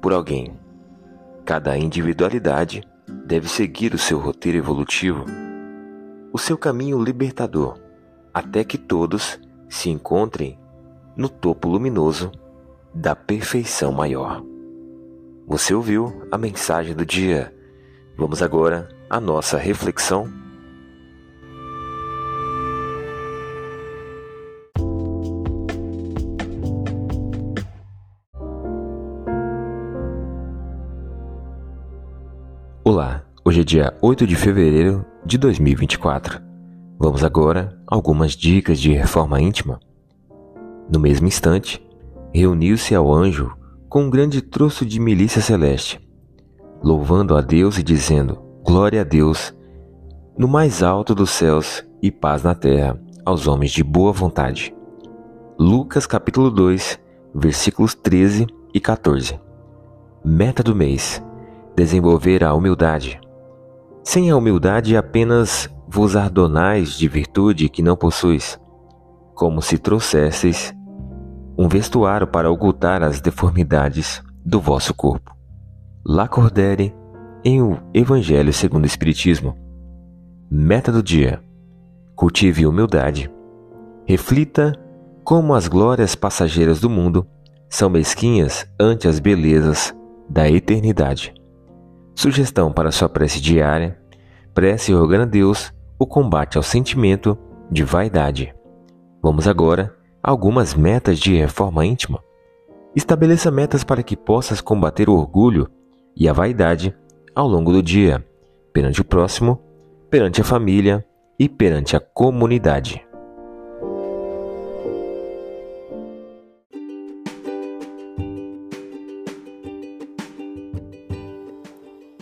por alguém. Cada individualidade deve seguir o seu roteiro evolutivo, o seu caminho libertador, até que todos se encontrem no topo luminoso da perfeição maior. Você ouviu a mensagem do dia. Vamos agora à nossa reflexão Olá, hoje é dia 8 de fevereiro de 2024. Vamos agora a algumas dicas de reforma íntima. No mesmo instante, reuniu-se ao anjo com um grande troço de milícia celeste, louvando a Deus e dizendo: Glória a Deus, no mais alto dos céus e paz na terra aos homens de boa vontade. Lucas capítulo 2, versículos 13 e 14. Meta do mês desenvolver a humildade. Sem a humildade apenas vos ardonais de virtude que não possuis, como se trouxesseis um vestuário para ocultar as deformidades do vosso corpo. Lacordere em o Evangelho segundo o Espiritismo. Meta do dia: cultive humildade. Reflita como as glórias passageiras do mundo são mesquinhas ante as belezas da eternidade. Sugestão para sua prece diária: prece rogando a Deus o combate ao sentimento de vaidade. Vamos agora a algumas metas de reforma íntima. Estabeleça metas para que possas combater o orgulho e a vaidade ao longo do dia, perante o próximo, perante a família e perante a comunidade.